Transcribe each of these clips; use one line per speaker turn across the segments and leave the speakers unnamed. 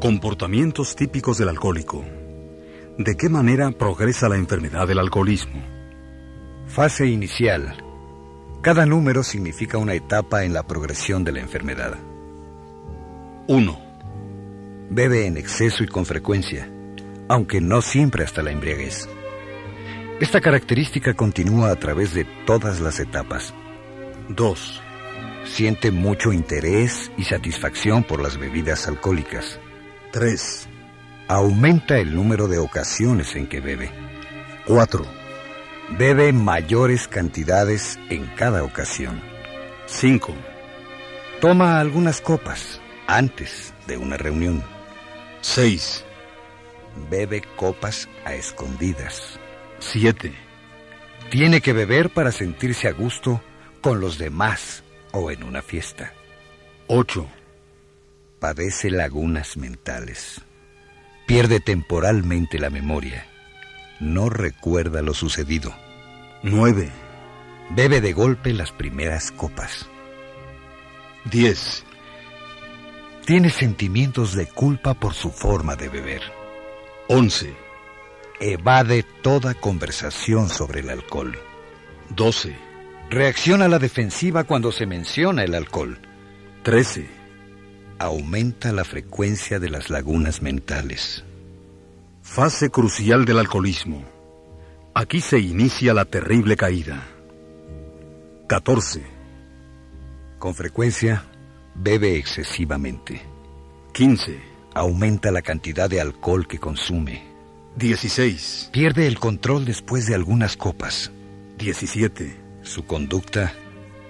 Comportamientos típicos del alcohólico. ¿De qué manera progresa la enfermedad del alcoholismo?
Fase inicial. Cada número significa una etapa en la progresión de la enfermedad.
1.
Bebe en exceso y con frecuencia, aunque no siempre hasta la embriaguez. Esta característica continúa a través de todas las etapas.
2.
Siente mucho interés y satisfacción por las bebidas alcohólicas.
3.
Aumenta el número de ocasiones en que bebe.
4.
Bebe mayores cantidades en cada ocasión.
5.
Toma algunas copas antes de una reunión.
6.
Bebe copas a escondidas.
7.
Tiene que beber para sentirse a gusto con los demás o en una fiesta.
8.
Padece lagunas mentales. Pierde temporalmente la memoria. No recuerda lo sucedido.
9.
Bebe de golpe las primeras copas.
10.
Tiene sentimientos de culpa por su forma de beber.
11.
Evade toda conversación sobre el alcohol.
12.
Reacciona a la defensiva cuando se menciona el alcohol.
13.
Aumenta la frecuencia de las lagunas mentales.
Fase crucial del alcoholismo. Aquí se inicia la terrible caída. 14.
Con frecuencia, bebe excesivamente.
15.
Aumenta la cantidad de alcohol que consume.
16.
Pierde el control después de algunas copas.
17.
Su conducta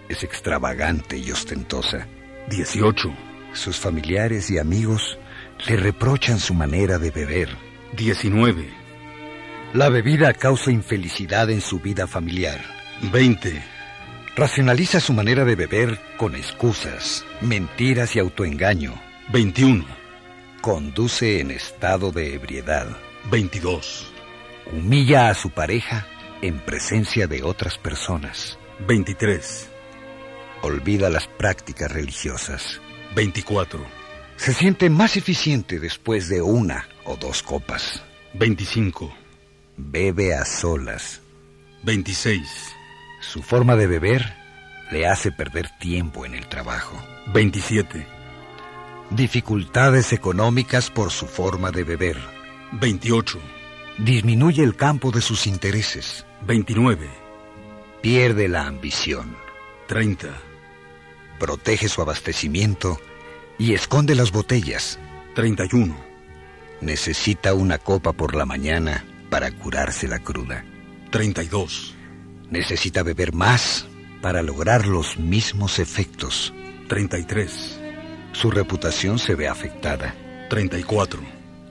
es extravagante y ostentosa.
18.
Sus familiares y amigos le reprochan su manera de beber.
19.
La bebida causa infelicidad en su vida familiar.
20.
Racionaliza su manera de beber con excusas, mentiras y autoengaño.
21.
Conduce en estado de ebriedad.
22.
Humilla a su pareja en presencia de otras personas.
23.
Olvida las prácticas religiosas.
24.
Se siente más eficiente después de una o dos copas.
25.
Bebe a solas.
26.
Su forma de beber le hace perder tiempo en el trabajo.
27.
Dificultades económicas por su forma de beber.
28.
Disminuye el campo de sus intereses.
29.
Pierde la ambición.
30.
Protege su abastecimiento y esconde las botellas.
31.
Necesita una copa por la mañana para curarse la cruda.
32.
Necesita beber más para lograr los mismos efectos.
33.
Su reputación se ve afectada.
34.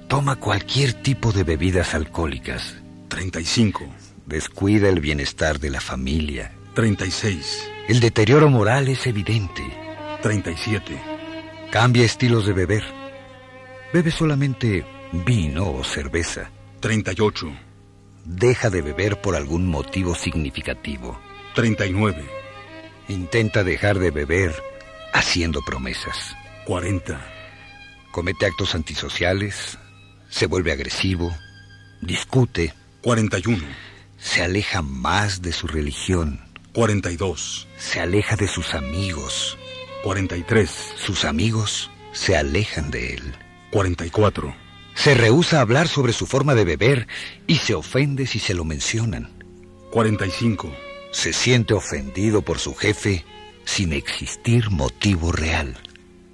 Toma cualquier tipo de bebidas alcohólicas.
35.
Descuida el bienestar de la familia.
36.
El deterioro moral es evidente.
37.
Cambia estilos de beber. Bebe solamente vino o cerveza.
38.
Deja de beber por algún motivo significativo.
39.
Intenta dejar de beber haciendo promesas.
40.
Comete actos antisociales, se vuelve agresivo, discute,
41.
se aleja más de su religión,
42.
se aleja de sus amigos,
43.
sus amigos se alejan de él.
44.
Se rehúsa a hablar sobre su forma de beber y se ofende si se lo mencionan.
45.
Se siente ofendido por su jefe sin existir motivo real.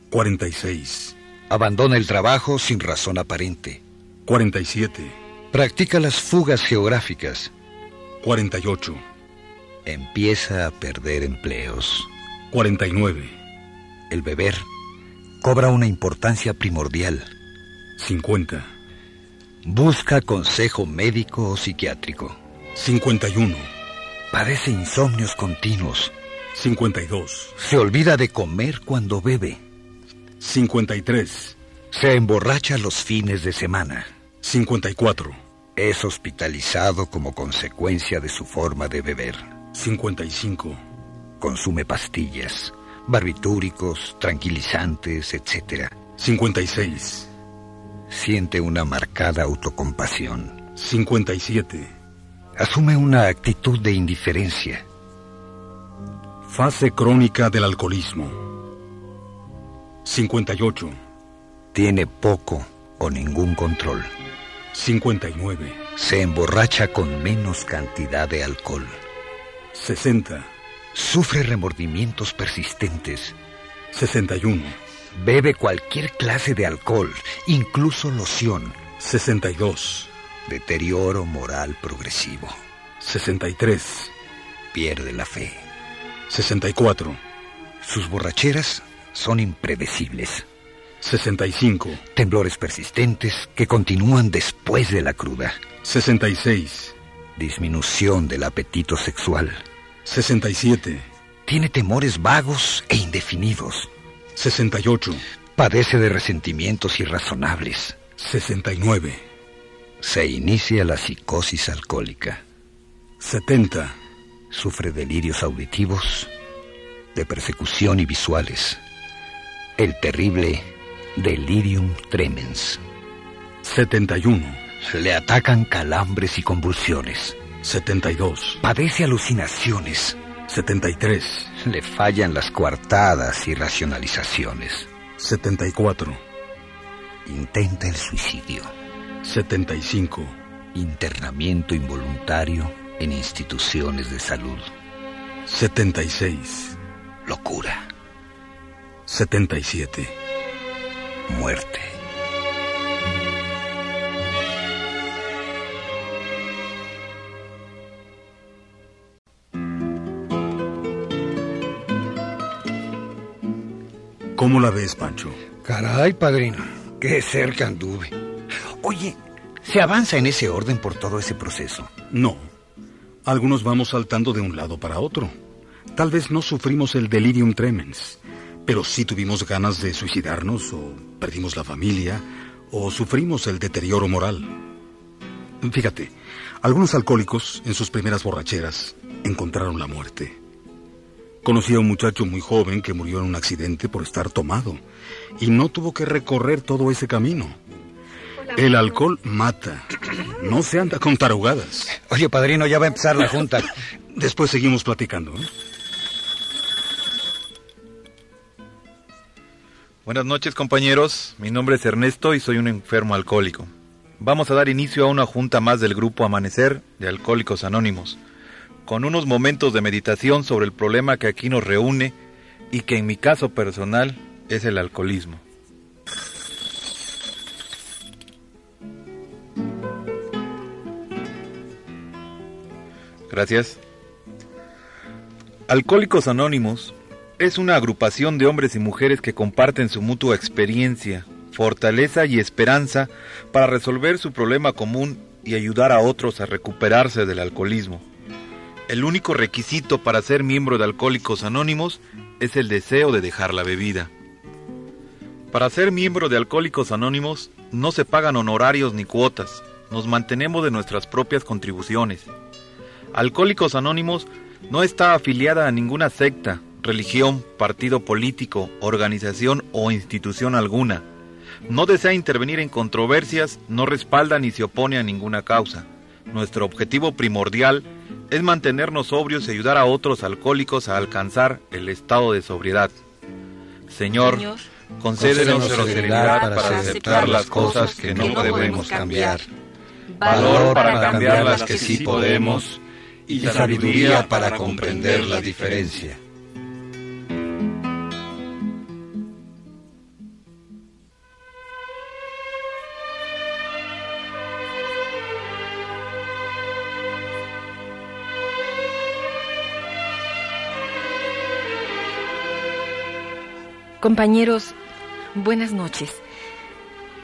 46.
Abandona el trabajo sin razón aparente.
47.
Practica las fugas geográficas.
48.
Empieza a perder empleos.
49.
El beber cobra una importancia primordial.
50.
Busca consejo médico o psiquiátrico.
51.
Padece insomnios continuos.
52.
Se olvida de comer cuando bebe.
53.
Se emborracha los fines de semana.
54.
Es hospitalizado como consecuencia de su forma de beber.
55.
Consume pastillas, barbitúricos, tranquilizantes, etc.
56.
Siente una marcada autocompasión.
57.
Asume una actitud de indiferencia.
Fase crónica del alcoholismo. 58.
Tiene poco o ningún control.
59.
Se emborracha con menos cantidad de alcohol.
60.
Sufre remordimientos persistentes.
61.
Bebe cualquier clase de alcohol, incluso loción.
62.
Deterioro moral progresivo.
63.
Pierde la fe.
64.
Sus borracheras son impredecibles.
65.
Temblores persistentes que continúan después de la cruda.
66.
Disminución del apetito sexual.
67.
Tiene temores vagos e indefinidos.
68.
Padece de resentimientos irrazonables.
69.
Se inicia la psicosis alcohólica.
70.
Sufre delirios auditivos, de persecución y visuales. El terrible delirium tremens.
71.
Le atacan calambres y convulsiones.
72.
Padece alucinaciones.
73.
Le fallan las coartadas y racionalizaciones.
74.
Intenta el suicidio.
75.
Internamiento involuntario en instituciones de salud.
76.
Locura.
77.
Muerte.
¿Cómo la ves, Pancho?
Caray, padrino, qué cerca anduve. Oye, ¿se avanza en ese orden por todo ese proceso?
No. Algunos vamos saltando de un lado para otro. Tal vez no sufrimos el delirium tremens, pero sí tuvimos ganas de suicidarnos o perdimos la familia o sufrimos el deterioro moral. Fíjate, algunos alcohólicos en sus primeras borracheras encontraron la muerte. Conocí a un muchacho muy joven que murió en un accidente por estar tomado y no tuvo que recorrer todo ese camino. El alcohol mata. No se anda con tarugadas.
Oye, padrino, ya va a empezar la junta.
Después seguimos platicando. ¿eh?
Buenas noches, compañeros. Mi nombre es Ernesto y soy un enfermo alcohólico. Vamos a dar inicio a una junta más del grupo Amanecer de Alcohólicos Anónimos con unos momentos de meditación sobre el problema que aquí nos reúne y que en mi caso personal es el alcoholismo. Gracias. Alcohólicos Anónimos es una agrupación de hombres y mujeres que comparten su mutua experiencia, fortaleza y esperanza para resolver su problema común y ayudar a otros a recuperarse del alcoholismo. El único requisito para ser miembro de Alcohólicos Anónimos es el deseo de dejar la bebida. Para ser miembro de Alcohólicos Anónimos no se pagan honorarios ni cuotas, nos mantenemos de nuestras propias contribuciones. Alcohólicos Anónimos no está afiliada a ninguna secta, religión, partido político, organización o institución alguna. No desea intervenir en controversias, no respalda ni se opone a ninguna causa. Nuestro objetivo primordial es mantenernos sobrios y ayudar a otros alcohólicos a alcanzar el estado de sobriedad. Señor, concédenos serenidad para aceptar las cosas que no podemos cambiar, valor para cambiar las que sí podemos y sabiduría para comprender la diferencia.
Compañeros, buenas noches.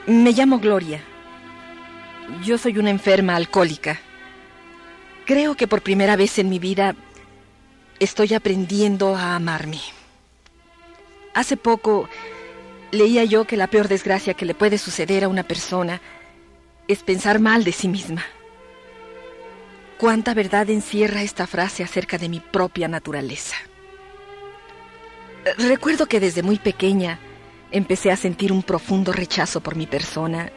Me llamo Gloria. Yo soy una enferma alcohólica. Creo que por primera vez en mi vida estoy aprendiendo a amarme. Hace poco leía yo que la peor desgracia que le puede suceder a una persona es pensar mal de sí misma. ¿Cuánta verdad encierra esta frase acerca de mi propia naturaleza? Recuerdo que desde muy pequeña empecé a sentir un profundo rechazo por mi persona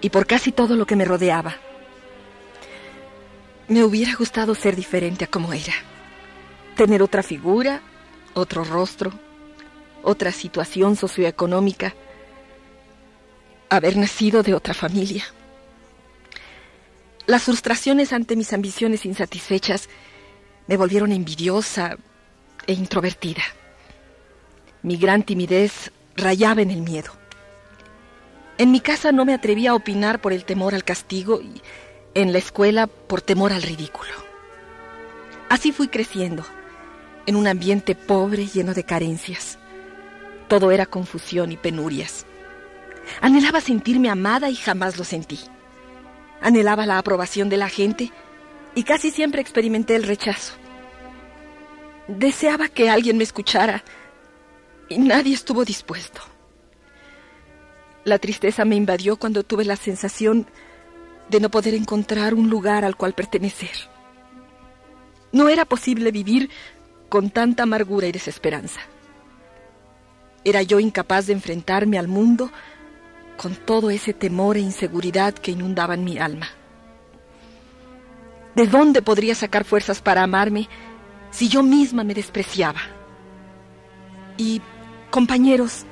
y por casi todo lo que me rodeaba. Me hubiera gustado ser diferente a como era. Tener otra figura, otro rostro, otra situación socioeconómica. Haber nacido de otra familia. Las frustraciones ante mis ambiciones insatisfechas me volvieron envidiosa e introvertida. Mi gran timidez rayaba en el miedo. En mi casa no me atrevía a opinar por el temor al castigo y en la escuela por temor al ridículo. Así fui creciendo, en un ambiente pobre lleno de carencias. Todo era confusión y penurias. Anhelaba sentirme amada y jamás lo sentí. Anhelaba la aprobación de la gente y casi siempre experimenté el rechazo. Deseaba que alguien me escuchara y nadie estuvo dispuesto. La tristeza me invadió cuando tuve la sensación de no poder encontrar un lugar al cual pertenecer. No era posible vivir con tanta amargura y desesperanza. Era yo incapaz de enfrentarme al mundo con todo ese temor e inseguridad que inundaban mi alma. ¿De dónde podría sacar fuerzas para amarme si yo misma me despreciaba? Y, compañeros,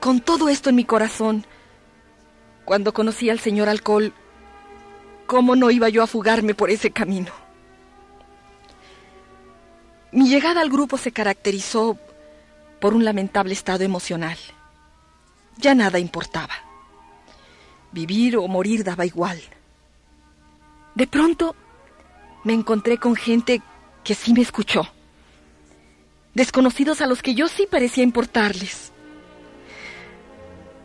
con todo esto en mi corazón, cuando conocí al señor alcohol, ¿cómo no iba yo a fugarme por ese camino? Mi llegada al grupo se caracterizó por un lamentable estado emocional. Ya nada importaba. Vivir o morir daba igual. De pronto me encontré con gente que sí me escuchó. Desconocidos a los que yo sí parecía importarles.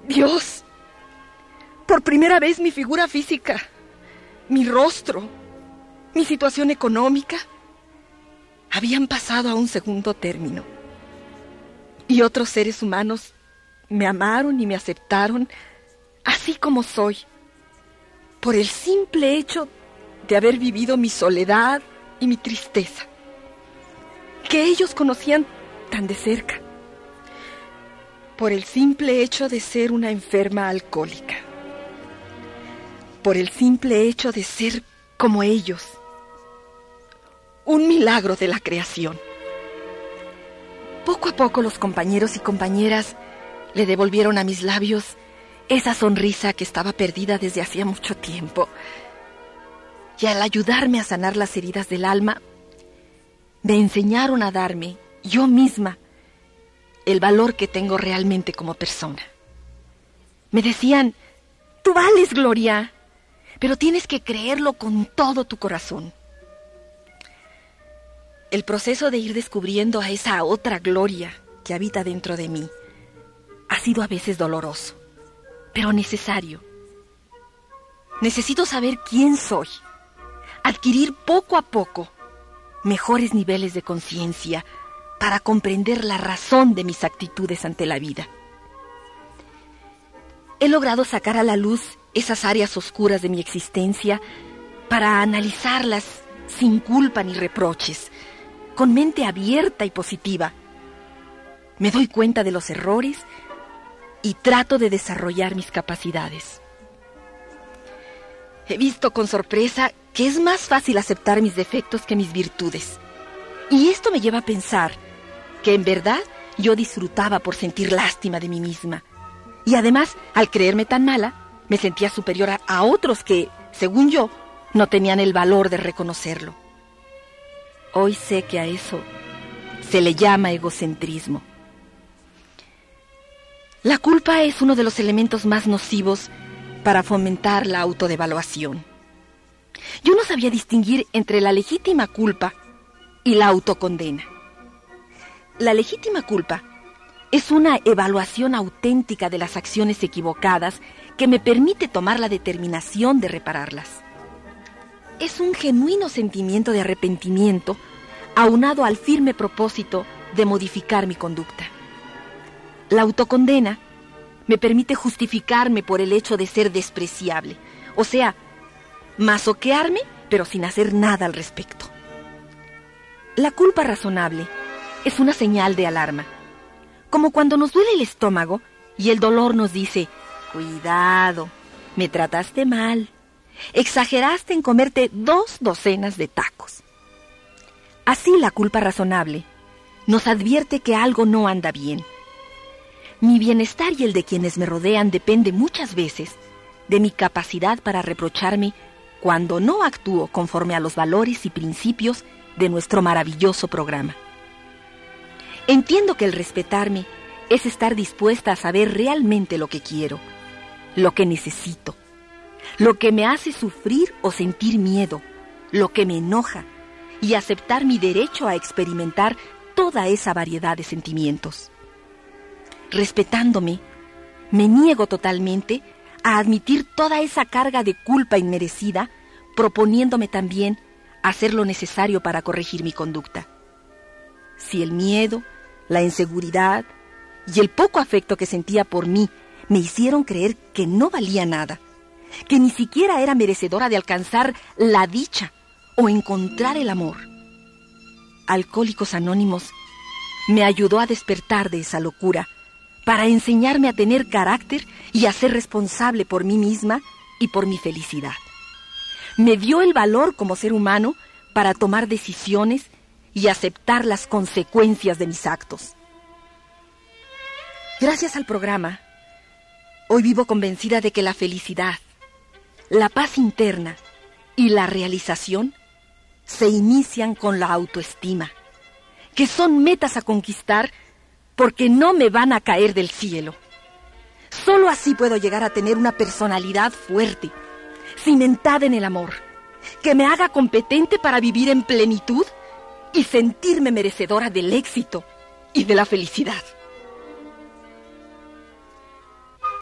Dios, por primera vez mi figura física, mi rostro, mi situación económica, habían pasado a un segundo término. Y otros seres humanos me amaron y me aceptaron así como soy, por el simple hecho de haber vivido mi soledad y mi tristeza, que ellos conocían tan de cerca, por el simple hecho de ser una enferma alcohólica, por el simple hecho de ser como ellos, un milagro de la creación. Poco a poco los compañeros y compañeras le devolvieron a mis labios esa sonrisa que estaba perdida desde hacía mucho tiempo. Y al ayudarme a sanar las heridas del alma, me enseñaron a darme, yo misma, el valor que tengo realmente como persona. Me decían, tú vales, Gloria, pero tienes que creerlo con todo tu corazón. El proceso de ir descubriendo a esa otra Gloria que habita dentro de mí ha sido a veces doloroso, pero necesario. Necesito saber quién soy, adquirir poco a poco mejores niveles de conciencia para comprender la razón de mis actitudes ante la vida. He logrado sacar a la luz esas áreas oscuras de mi existencia para analizarlas sin culpa ni reproches, con mente abierta y positiva. Me doy cuenta de los errores y trato de desarrollar mis capacidades. He visto con sorpresa que es más fácil aceptar mis defectos que mis virtudes. Y esto me lleva a pensar que en verdad yo disfrutaba por sentir lástima de mí misma. Y además, al creerme tan mala, me sentía superior a, otros que, según yo, no tenían el valor de reconocerlo. Hoy sé que a eso se le llama egocentrismo. La culpa es uno de los elementos más nocivos para fomentar la autodevaluación. Yo no sabía distinguir entre la legítima culpa y la autocondena. La legítima culpa es una evaluación auténtica de las acciones equivocadas que me permite tomar la determinación de repararlas. Es un genuino sentimiento de arrepentimiento aunado al firme propósito de modificar mi conducta. La autocondena me permite justificarme por el hecho de ser despreciable, o sea, masoquearme pero sin hacer nada al respecto. La culpa razonable es una señal de alarma, como cuando nos duele el estómago y el dolor nos dice, cuidado, Me trataste mal. Exageraste en comerte dos docenas de tacos. Así la culpa razonable nos advierte que algo no anda bien. Mi bienestar y el de quienes me rodean depende muchas veces de mi capacidad para reprocharme cuando no actúo conforme a los valores y principios de nuestro maravilloso programa. Entiendo que el respetarme es estar dispuesta a saber realmente lo que quiero, lo que necesito, lo que me hace sufrir o sentir miedo, lo que me enoja, y aceptar mi derecho a experimentar toda esa variedad de sentimientos. Respetándome, me niego totalmente a admitir toda esa carga de culpa inmerecida, proponiéndome también hacer lo necesario para corregir mi conducta. Si el miedo, la inseguridad y el poco afecto que sentía por mí me hicieron creer que no valía nada, que ni siquiera era merecedora de alcanzar la dicha o encontrar el amor. Alcohólicos Anónimos me ayudó a despertar de esa locura para enseñarme a tener carácter y a ser responsable por mí misma y por mi felicidad. Me dio el valor como ser humano para tomar decisiones y aceptar las consecuencias de mis actos. Gracias al programa, hoy vivo convencida de que la felicidad, la paz interna y la realización se inician con la autoestima, que son metas a conquistar porque no me van a caer del cielo. Solo así puedo llegar a tener una personalidad fuerte, cimentada en el amor, que me haga competente para vivir en plenitud y sentirme merecedora del éxito y de la felicidad.